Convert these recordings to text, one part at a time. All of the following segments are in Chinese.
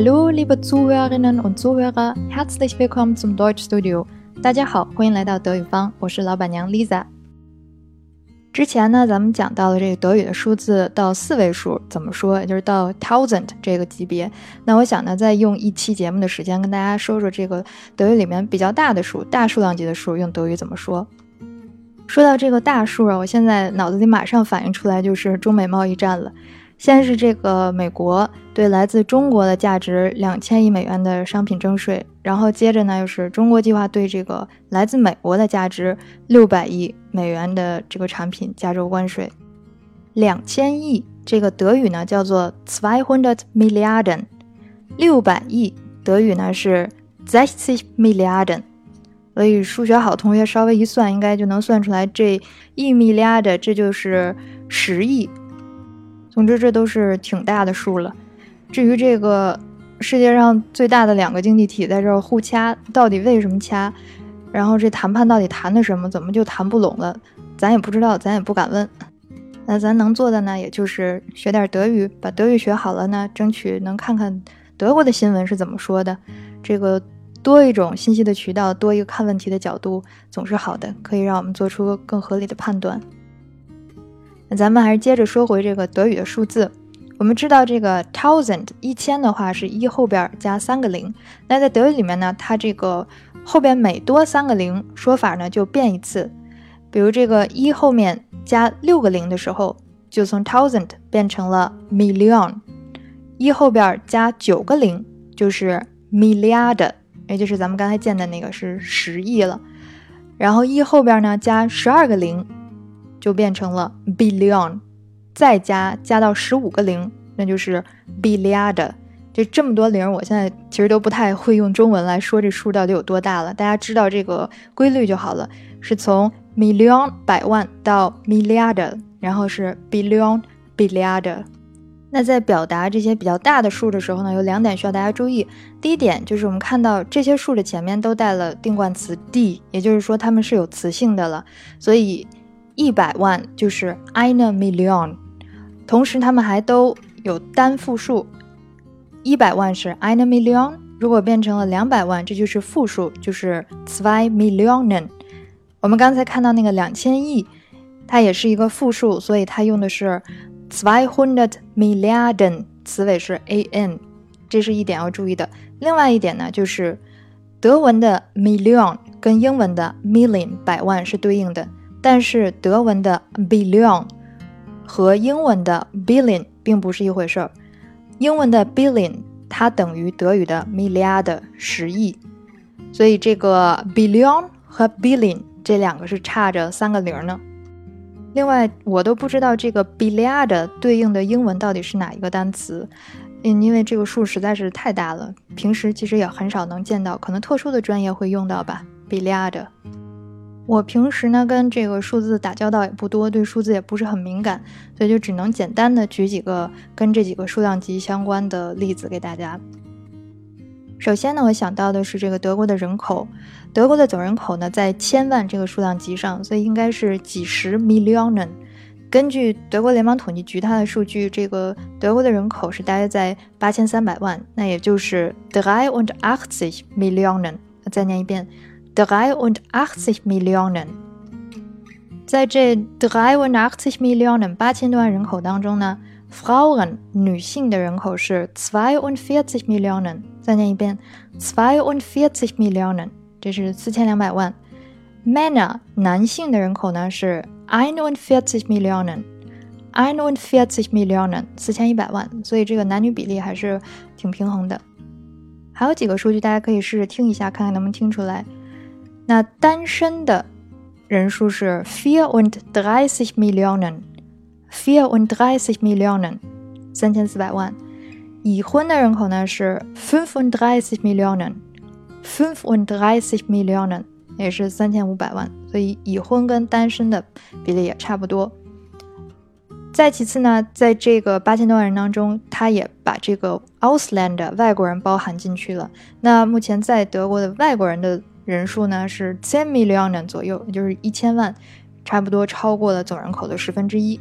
Hallo, liebe Zuhörerinnen und Zuhörer, herzlich willkommen zum Deutschstudio。大家好，欢迎来到德语方，我是老板娘 Lisa。之前呢，咱们讲到了这个德语的数字到四位数怎么说，也就是到 thousand 这个级别。那我想呢，再用一期节目的时间跟大家说说这个德语里面比较大的数、大数量级的数用德语怎么说。说到这个大数啊，我现在脑子里马上反映出来就是中美贸易战了。先是这个美国对来自中国的价值两千亿美元的商品征税，然后接着呢又是中国计划对这个来自美国的价值六百亿美元的这个产品加征关税。两千亿这个德语呢叫做 zweihundert Milliarden，六百亿德语呢是 sechzig Milliarden。所以数学好同学稍微一算，应该就能算出来这一 milliard 这就是十亿。总之，这都是挺大的数了。至于这个世界上最大的两个经济体在这儿互掐，到底为什么掐？然后这谈判到底谈的什么？怎么就谈不拢了？咱也不知道，咱也不敢问。那咱能做的呢，也就是学点德语，把德语学好了呢，争取能看看德国的新闻是怎么说的。这个多一种信息的渠道，多一个看问题的角度，总是好的，可以让我们做出更合理的判断。那咱们还是接着说回这个德语的数字。我们知道这个 thousand 一千的话是一后边加三个零。那在德语里面呢，它这个后边每多三个零，说法呢就变一次。比如这个一后面加六个零的时候，就从 thousand 变成了 million。一后边加九个零就是 milliard，也就是咱们刚才见的那个是十亿了。然后一后边呢加十二个零。就变成了 billion，再加加到十五个零，那就是 billiard。这这么多零，我现在其实都不太会用中文来说这数到底有多大了。大家知道这个规律就好了，是从 million 百万到 milliard，然后是 billion billiard。那在表达这些比较大的数的时候呢，有两点需要大家注意。第一点就是我们看到这些数的前面都带了定冠词 d，也就是说它们是有词性的了，所以。一百万就是 eine Million，同时它们还都有单复数，一百万是 eine Million，如果变成了两百万，这就是复数，就是 zwei Millionen。我们刚才看到那个两千亿，它也是一个复数，所以它用的是 zweihundert Milliarden，词尾是 an，这是一点要注意的。另外一点呢，就是德文的 Million 跟英文的 Million 百万是对应的。但是德文的 billion 和英文的 billion 并不是一回事儿。英文的 billion 它等于德语的 milliard 十亿，所以这个 billion 和 billion 这两个是差着三个零呢。另外，我都不知道这个 billiard 对应的英文到底是哪一个单词，嗯，因为这个数实在是太大了，平时其实也很少能见到，可能特殊的专业会用到吧。billiard。我平时呢跟这个数字打交道也不多，对数字也不是很敏感，所以就只能简单的举几个跟这几个数量级相关的例子给大家。首先呢，我想到的是这个德国的人口，德国的总人口呢在千万这个数量级上，所以应该是几十 million。根据德国联邦统计局它的数据，这个德国的人口是大约在八千三百万，那也就是 drei und achtzig Millionen。再念一遍。Dreiundachtzig Millionen，在这 dreiundachtzig Millionen 八千多万人口当中呢，Frauen 女性的人口是 zweiundvierzig Millionen。再念一遍，zweiundvierzig Millionen，这是四千两百万。Männer 男性的人口呢是 einundvierzig Millionen，einundvierzig Millionen，四千一百万。所以这个男女比例还是挺平衡的。还有几个数据大家可以试着听一下，看看能不能听出来。那单身的人数是 vierunddreißig Millionen，vierunddreißig Millionen，三千四百万。已婚的人口呢是 fünfunddreißig Millionen，fünfunddreißig Millionen，也是三千五百万。所以已婚跟单身的比例也差不多。再其次呢，在这个八千多万人当中，他也把这个 Ausländer 外国人包含进去了。那目前在德国的外国人的人数呢是 ten million 左右，也就是一千万，差不多超过了总人口的十分之一。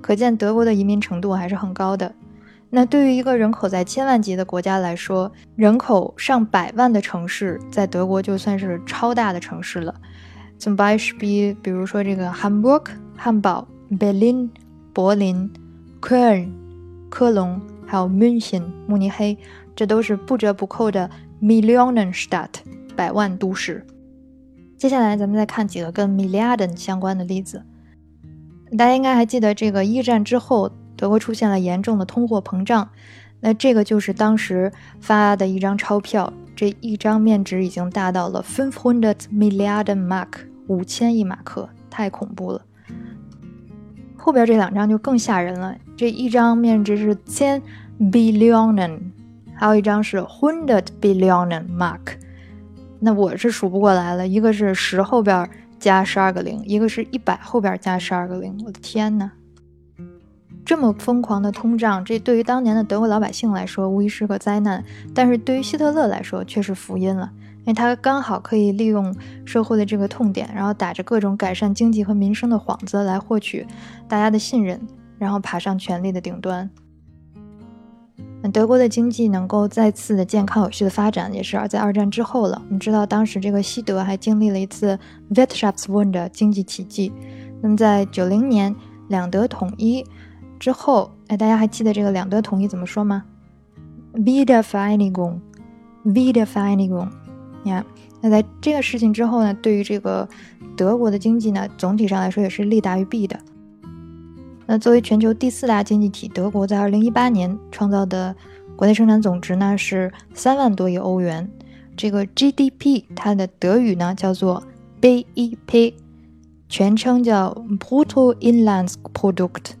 可见德国的移民程度还是很高的。那对于一个人口在千万级的国家来说，人口上百万的城市在德国就算是超大的城市了。zum Beispiel，比如说这个 Hamburg 汉堡、Berlin 柏林、Köln 科隆，还有 München 慕尼黑，这都是不折不扣的 Millionenstadt 百万都市。接下来咱们再看几个跟 Milliarden 相关的例子。大家应该还记得，这个一战之后，德国出现了严重的通货膨胀。那这个就是当时发的一张钞票，这一张面值已经达到了 five hundred Milliarden Mark，五千亿马克，太恐怖了。后边这两张就更吓人了，这一张面值是千 Billionen，还有一张是 hundred Billionen Mark。那我是数不过来了，一个是十后边。加十二个零，一个是一百后边加十二个零，我的天呐！这么疯狂的通胀，这对于当年的德国老百姓来说无疑是个灾难，但是对于希特勒来说却是福音了，因为他刚好可以利用社会的这个痛点，然后打着各种改善经济和民生的幌子来获取大家的信任，然后爬上权力的顶端。德国的经济能够再次的健康有序的发展，也是在二战之后了。我们知道，当时这个西德还经历了一次 Wirtschaftswunder 经济奇迹。那么在九零年两德统一之后，哎，大家还记得这个两德统一怎么说吗？Wiedervereinigung，Wiedervereinigung。你看，那在这个事情之后呢，对于这个德国的经济呢，总体上来说也是利大于弊的。那作为全球第四大经济体，德国在二零一八年创造的国内生产总值呢是三万多亿欧元。这个 GDP 它的德语呢叫做 BIP，全称叫 Bruttoinlandsprodukt。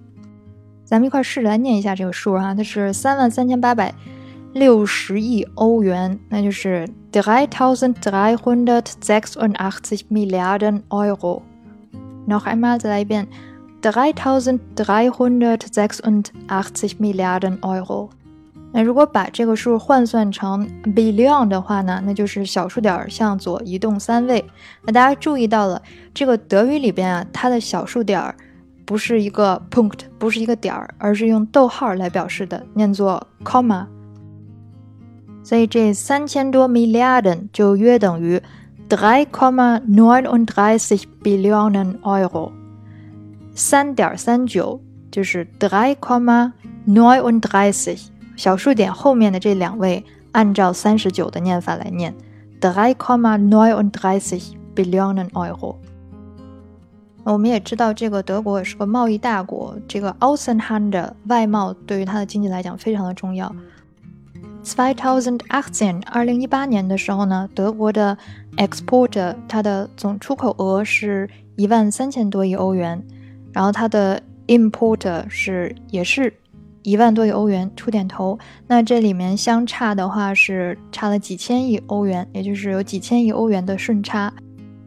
咱们一块试着来念一下这个数哈，它是三万三千八百六十亿欧元，那就是 drei tausend dreihundertsechsundachtzig Milliarden Euro。noch einmal 再来一遍。3,386 Milliarden Euro。那如果把这个数换算成 billion 的话呢，那就是小数点向左移动三位。那大家注意到了，这个德语里边啊，它的小数点不是一个 Punkt，不是一个点儿，而是用逗号来表示的，念作 comma。所以这三千多 Milliarden 就约等于3 neununddreißig Billionen Euro。三点三九就是 drei Komma neununddreißig，小数点后面的这两位按照三十九的念法来念，drei Komma neununddreißig Billionen Euro。我们也知道，这个德国也是个贸易大国，这个 Außenhandel 外贸对于它的经济来讲非常的重要。2018二零一八年的时候呢，德国的 Exporter 它的总出口额是一万三千多亿欧元。然后它的 importer 是也是一万多亿欧元，出点头。那这里面相差的话是差了几千亿欧元，也就是有几千亿欧元的顺差。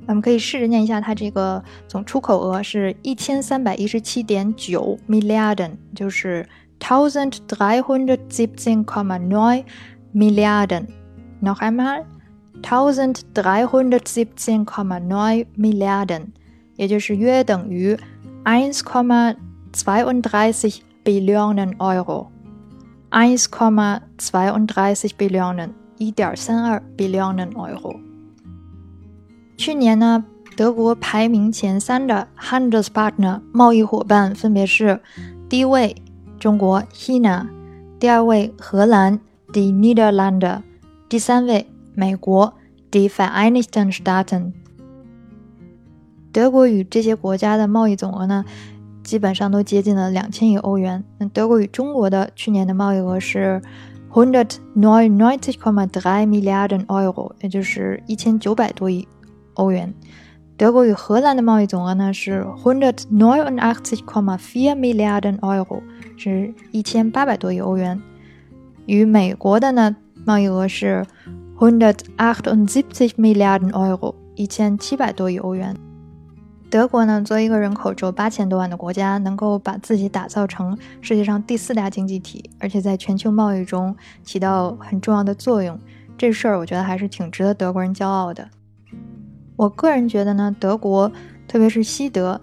咱们可以试着念一下它这个总出口额是一千三百一十七点九 milliarden，就是 thousand three hundred seventeen comma nine milliarden。noch einmal thousand three hundred seventeen comma nine milliarden，也就是约等于。1,32 Billionen Euro。1,32 Billionen，一点三二 Billionen Euro。去年呢，德国排名前三的 Handelspartner 贸易伙伴分别是：第一位中国 China，第二位荷兰 Die Niederlande，第三位美国 Die Vereinigten Staaten。 德国与这些国家的贸易总额呢，基本上都接近了两千亿欧元。那德国与中国的去年的贸易额是 hundertneunundneunzig Komma drei Milliarden Euro，也就是一千九百多亿欧元。德国与荷兰的贸易总额呢是 hundertneunundachtzig Komma vier Milliarden Euro，是一千八百多亿欧元。与美国的呢贸易额是 hundertachtundsiebzig Milliarden Euro，一千七百多亿欧元。德国呢，作为一个人口只有八千多万的国家，能够把自己打造成世界上第四大经济体，而且在全球贸易中起到很重要的作用，这事儿我觉得还是挺值得德国人骄傲的。我个人觉得呢，德国，特别是西德，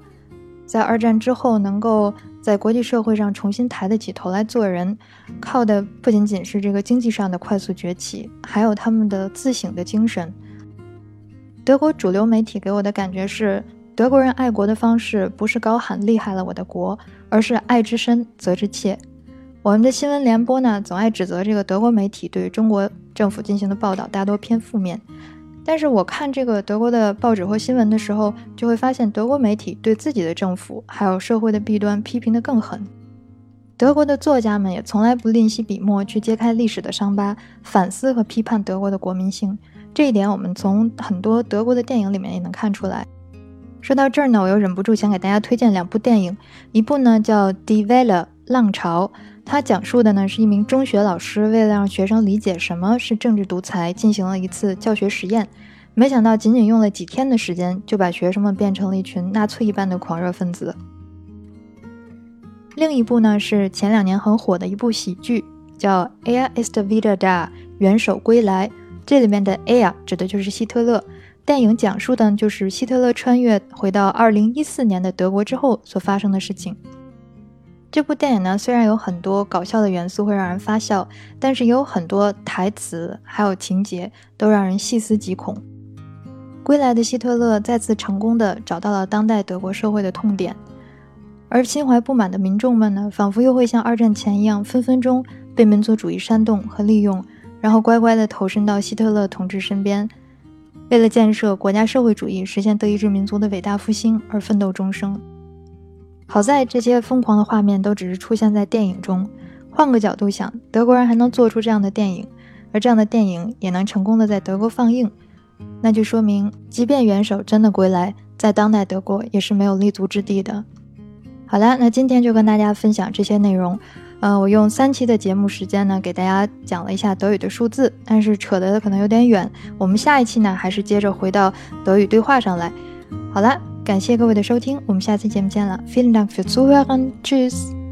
在二战之后能够在国际社会上重新抬得起头来做人，靠的不仅仅是这个经济上的快速崛起，还有他们的自省的精神。德国主流媒体给我的感觉是，德国人爱国的方式不是高喊厉害了我的国，而是爱之深责之切。我们的新闻联播呢，总爱指责这个德国媒体对中国政府进行的报道大多偏负面。但是我看这个德国的报纸或新闻的时候，就会发现德国媒体对自己的政府还有社会的弊端批评得更狠。德国的作家们也从来不吝惜笔墨去揭开历史的伤疤，反思和批判德国的国民性。这一点我们从很多德国的电影里面也能看出来。说到这儿呢，我又忍不住想给大家推荐两部电影，一部呢叫《Die Welle》浪潮。它讲述的呢是一名中学老师为了让学生理解什么是政治独裁，进行了一次教学实验，没想到仅仅用了几天的时间，就把学生们变成了一群纳粹一般的狂热分子。另一部呢是前两年很火的一部喜剧，叫《Er ist wieder da》，元首归来。这里面的 Air 指的就是希特勒。电影讲述的就是希特勒穿越回到2014年的德国之后所发生的事情。这部电影呢，虽然有很多搞笑的元素会让人发笑，但是也有很多台词还有情节都让人细思极恐。归来的希特勒再次成功的找到了当代德国社会的痛点，而心怀不满的民众们呢，仿佛又会像二战前一样，分分钟被民族主义煽动和利用，然后乖乖的投身到希特勒同志身边，为了建设国家社会主义、实现德意志民族的伟大复兴而奋斗终生。好在这些疯狂的画面都只是出现在电影中。换个角度想，德国人还能做出这样的电影，而这样的电影也能成功的在德国放映，那就说明，即便元首真的归来，在当代德国也是没有立足之地的。好了，那今天就跟大家分享这些内容。呃，我用三期的节目时间呢，给大家讲了一下德语的数字，但是扯得可能有点远。我们下一期呢，还是接着回到德语对话上来。好了。感谢各位的收听，我们下期节目见了。Vielen Dank für Zuhören. Tschüss.